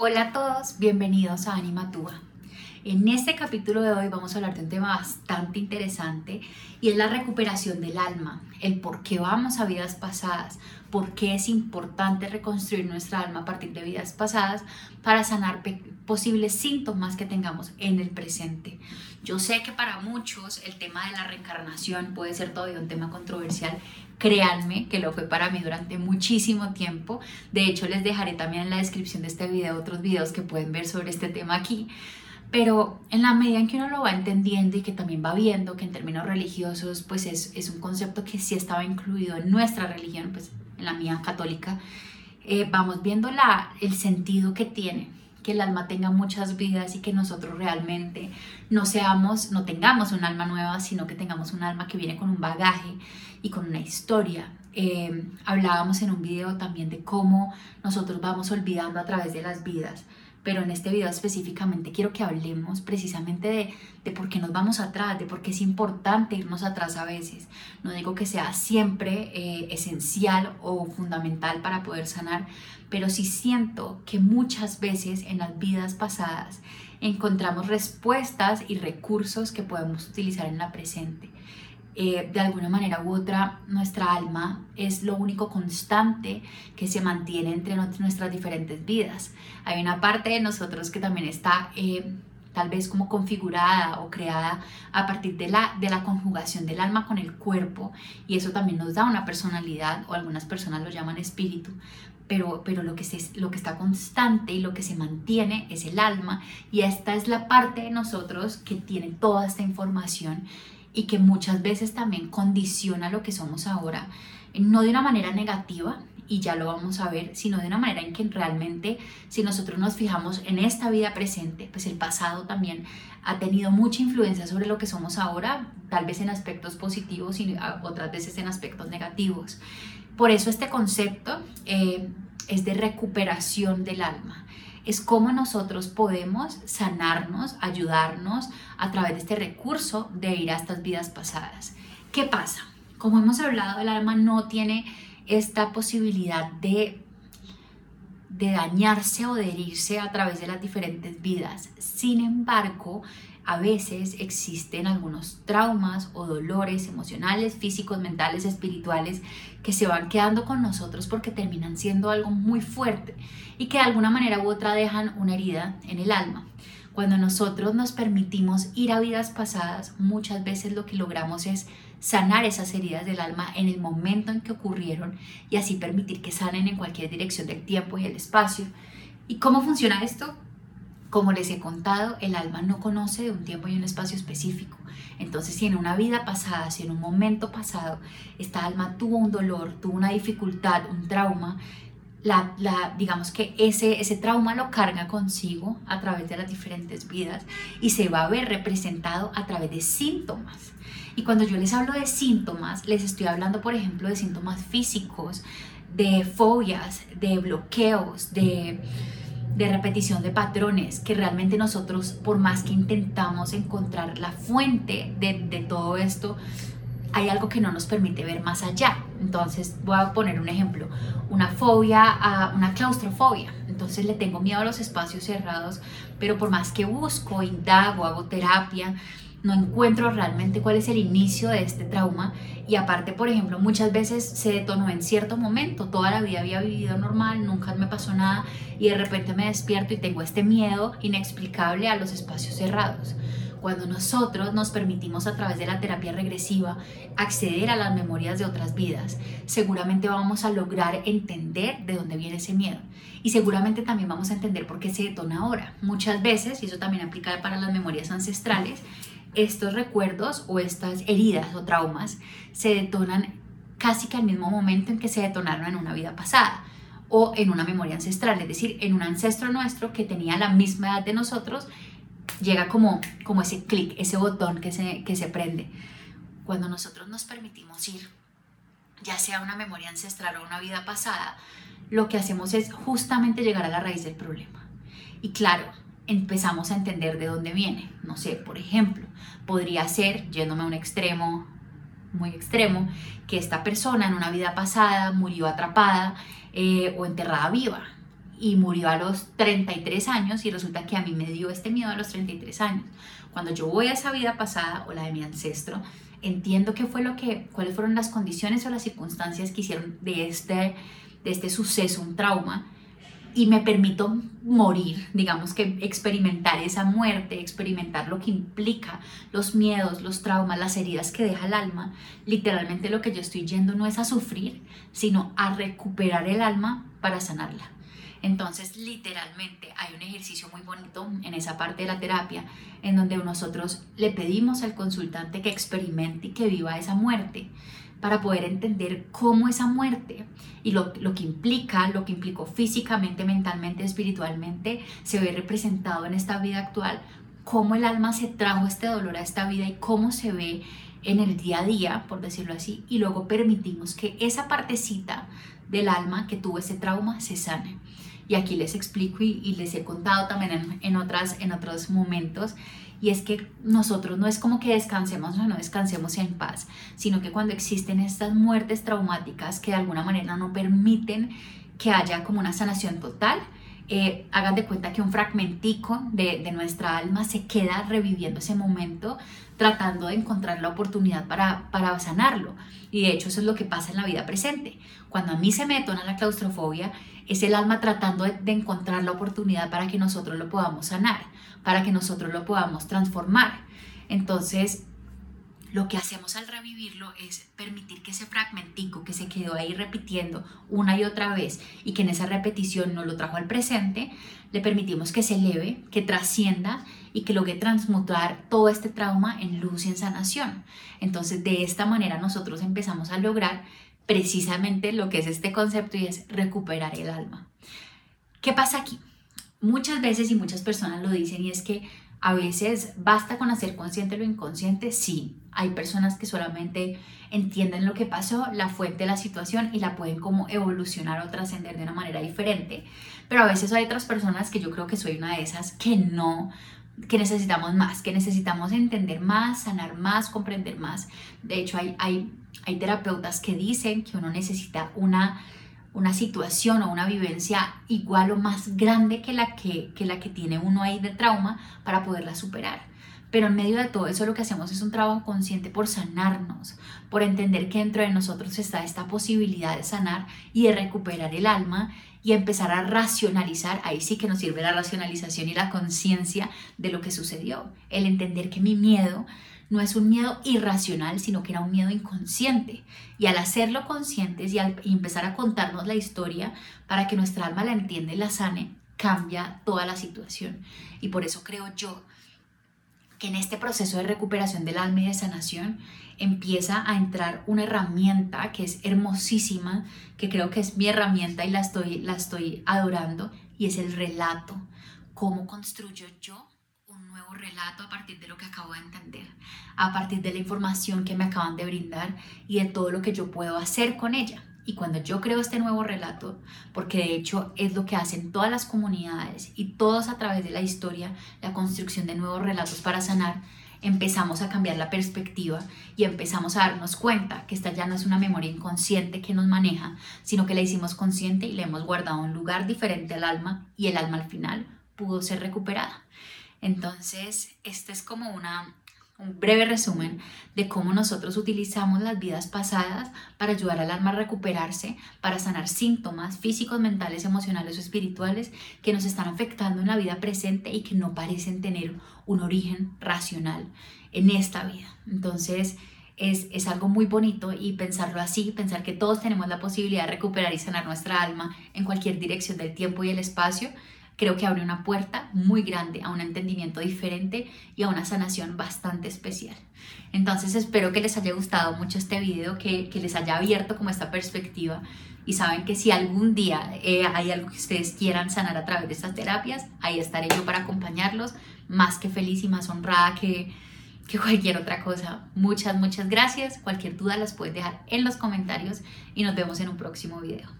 Hola a todos, bienvenidos a Anima Tua. En este capítulo de hoy vamos a hablar de un tema bastante interesante y es la recuperación del alma, el por qué vamos a vidas pasadas, por qué es importante reconstruir nuestra alma a partir de vidas pasadas para sanar posibles síntomas que tengamos en el presente. Yo sé que para muchos el tema de la reencarnación puede ser todavía un tema controversial, Créanme que lo fue para mí durante muchísimo tiempo. De hecho, les dejaré también en la descripción de este video otros videos que pueden ver sobre este tema aquí. Pero en la medida en que uno lo va entendiendo y que también va viendo que en términos religiosos, pues es, es un concepto que sí estaba incluido en nuestra religión, pues en la mía católica, eh, vamos viendo la, el sentido que tiene que el alma tenga muchas vidas y que nosotros realmente no seamos, no tengamos un alma nueva, sino que tengamos un alma que viene con un bagaje y con una historia. Eh, hablábamos en un video también de cómo nosotros vamos olvidando a través de las vidas, pero en este video específicamente quiero que hablemos precisamente de, de por qué nos vamos atrás, de por qué es importante irnos atrás a veces. No digo que sea siempre eh, esencial o fundamental para poder sanar, pero sí siento que muchas veces en las vidas pasadas encontramos respuestas y recursos que podemos utilizar en la presente. Eh, de alguna manera u otra nuestra alma es lo único constante que se mantiene entre nuestras diferentes vidas. Hay una parte de nosotros que también está eh, tal vez como configurada o creada a partir de la, de la conjugación del alma con el cuerpo y eso también nos da una personalidad o algunas personas lo llaman espíritu. Pero, pero lo, que se, lo que está constante y lo que se mantiene es el alma y esta es la parte de nosotros que tiene toda esta información y que muchas veces también condiciona lo que somos ahora, no de una manera negativa, y ya lo vamos a ver, sino de una manera en que realmente si nosotros nos fijamos en esta vida presente, pues el pasado también ha tenido mucha influencia sobre lo que somos ahora, tal vez en aspectos positivos y otras veces en aspectos negativos. Por eso este concepto eh, es de recuperación del alma es cómo nosotros podemos sanarnos, ayudarnos a través de este recurso de ir a estas vidas pasadas. ¿Qué pasa? Como hemos hablado, el alma no tiene esta posibilidad de, de dañarse o de herirse a través de las diferentes vidas. Sin embargo, a veces existen algunos traumas o dolores emocionales, físicos, mentales, espirituales que se van quedando con nosotros porque terminan siendo algo muy fuerte y que de alguna manera u otra dejan una herida en el alma. Cuando nosotros nos permitimos ir a vidas pasadas, muchas veces lo que logramos es sanar esas heridas del alma en el momento en que ocurrieron y así permitir que sanen en cualquier dirección del tiempo y el espacio. ¿Y cómo funciona esto? Como les he contado, el alma no conoce de un tiempo y un espacio específico. Entonces, si en una vida pasada, si en un momento pasado, esta alma tuvo un dolor, tuvo una dificultad, un trauma, la, digamos que ese, ese trauma lo carga consigo a través de las diferentes vidas y se va a ver representado a través de síntomas. Y cuando yo les hablo de síntomas, les estoy hablando, por ejemplo, de síntomas físicos, de fobias, de bloqueos, de de repetición de patrones, que realmente nosotros, por más que intentamos encontrar la fuente de, todo esto, hay algo que no nos permite ver más allá. Entonces voy a poner un ejemplo, una fobia, a una claustrofobia. Entonces le tengo miedo a los espacios cerrados, pero por más que busco, indago, hago terapia, no encuentro realmente cuál es el inicio de este trauma y aparte, por ejemplo, muchas veces se detonó en cierto momento, toda la vida había vivido normal, nunca me pasó nada y de repente me despierto y tengo este miedo inexplicable a los espacios cerrados. Cuando nosotros nos permitimos a través de la terapia regresiva acceder a las memorias de otras vidas, seguramente vamos a lograr entender de dónde viene ese miedo. Y seguramente también vamos a entender por qué se detona ahora. Muchas veces, y eso también aplica para las memorias ancestrales, estos recuerdos o estas heridas o traumas se detonan casi que al mismo momento en que se detonaron en una vida pasada o en una memoria ancestral, es decir, en un ancestro nuestro que tenía la misma edad de nosotros, llega como, como ese clic, ese botón que se, que se prende. Cuando nosotros nos permitimos ir, ya sea una memoria ancestral o una vida pasada, lo que hacemos es justamente llegar a la raíz del problema. Y claro, empezamos a entender de dónde viene. No sé, por ejemplo, podría ser, yéndome a un extremo muy extremo, que esta persona en una vida pasada murió atrapada eh, o enterrada viva. y murió a los 33 años y resulta que a mí me dio este miedo a los 33 años. Cuando yo voy a esa vida pasada o la de mi ancestro, entiendo qué fue lo que, cuáles fueron las condiciones o las circunstancias que hicieron de este, de este suceso un trauma y me permito morir, digamos que experimentar esa muerte, experimentar lo que implica los miedos, los traumas, las heridas que deja el alma, literalmente lo que yo estoy yendo no es a sufrir, sino a recuperar el alma para sanarla. Entonces, literalmente hay un ejercicio muy bonito en esa parte de la terapia en donde nosotros le pedimos al consultante que experimente y que viva esa muerte para poder entender cómo esa muerte y lo, lo, que implica, lo que implicó físicamente, mentalmente, espiritualmente, se ve representado en esta vida actual, cómo el alma se trajo este dolor a esta vida y cómo se ve en el día a día, por decirlo así, y luego permitimos que esa partecita del alma que tuvo ese trauma se sane y aquí les explico y, les he contado también en, otras, en otros momentos, y es que nosotros no es como que descansemos o no descansemos en paz, sino que cuando existen estas muertes traumáticas que de alguna manera no permiten que haya como una sanación total, eh, hagan de cuenta que un fragmentico de, nuestra alma se queda reviviendo ese momento, tratando de encontrar la oportunidad para, para sanarlo. Y de hecho eso es lo que pasa en la vida presente. Cuando a mí se me detona la claustrofobia, es el alma tratando de, encontrar la oportunidad para que nosotros lo podamos sanar, para que nosotros lo podamos transformar. Entonces, lo que hacemos al revivirlo es permitir que ese fragmentico que se quedó ahí repitiendo una y otra vez y que en esa repetición no lo trajo al presente, le permitimos que se eleve, que trascienda y que logre transmutar todo este trauma en luz y en sanación. Entonces, de esta manera nosotros empezamos a lograr precisamente lo que es este concepto y es recuperar el alma. ¿Qué pasa aquí? Muchas veces y muchas personas lo dicen y es que a veces basta con hacer consciente lo inconsciente. Sí, hay personas que solamente entienden lo que pasó, la fuente de la situación y la pueden como evolucionar o trascender de una manera diferente. Pero a veces hay otras personas que yo creo que soy una de esas que no que necesitamos más, que necesitamos entender más, sanar más, comprender más. De hecho, hay, hay, terapeutas que dicen que uno necesita una, una situación o una vivencia igual o más grande que la que, que la que tiene uno ahí de trauma para poderla superar. Pero en medio de todo eso lo que hacemos es un trabajo consciente por sanarnos, por entender que dentro de nosotros está esta posibilidad de sanar y de recuperar el alma y empezar a racionalizar, ahí sí que nos sirve la racionalización y la conciencia de lo que sucedió, el entender que mi miedo no es un miedo irracional, sino que era un miedo inconsciente. Y al hacerlo conscientes y al empezar a contarnos la historia para que nuestra alma la entienda y la sane, cambia toda la situación. Y por eso creo yo que en este proceso de recuperación del alma y de sanación empieza a entrar una herramienta que es hermosísima, que creo que es mi herramienta y la estoy, la estoy adorando, y es el relato. ¿Cómo construyo yo nuevo relato a partir de lo que acabo de entender, a partir de la información que me acaban de brindar y de todo lo que yo puedo hacer con ella? Y cuando yo creo este nuevo relato, porque de hecho es lo que hacen todas las comunidades y todos a través de la historia, la construcción de nuevos relatos para sanar, empezamos a cambiar la perspectiva y empezamos a darnos cuenta que esta ya no es una memoria inconsciente que nos maneja, sino que la hicimos consciente y le hemos guardado un lugar diferente al alma y el alma al final pudo ser recuperada. Entonces, esta es como una un breve resumen de cómo nosotros utilizamos las vidas pasadas para ayudar al alma a recuperarse, para sanar síntomas físicos, mentales, emocionales o espirituales que nos están afectando en la vida presente y que no parecen tener un origen racional en esta vida. Entonces, es, es, algo muy bonito y pensarlo así, pensar que todos tenemos la posibilidad de recuperar y sanar nuestra alma en cualquier dirección del tiempo y el espacio, creo que abre una puerta muy grande a un entendimiento diferente y a una sanación bastante especial. Entonces espero que les haya gustado mucho este video, que, les haya abierto como esta perspectiva y saben que si algún día eh, hay algo que ustedes quieran sanar a través de estas terapias, ahí estaré yo para acompañarlos, más que feliz y más honrada que, que cualquier otra cosa. Muchas, muchas gracias. Cualquier duda las puedes dejar en los comentarios y nos vemos en un próximo video.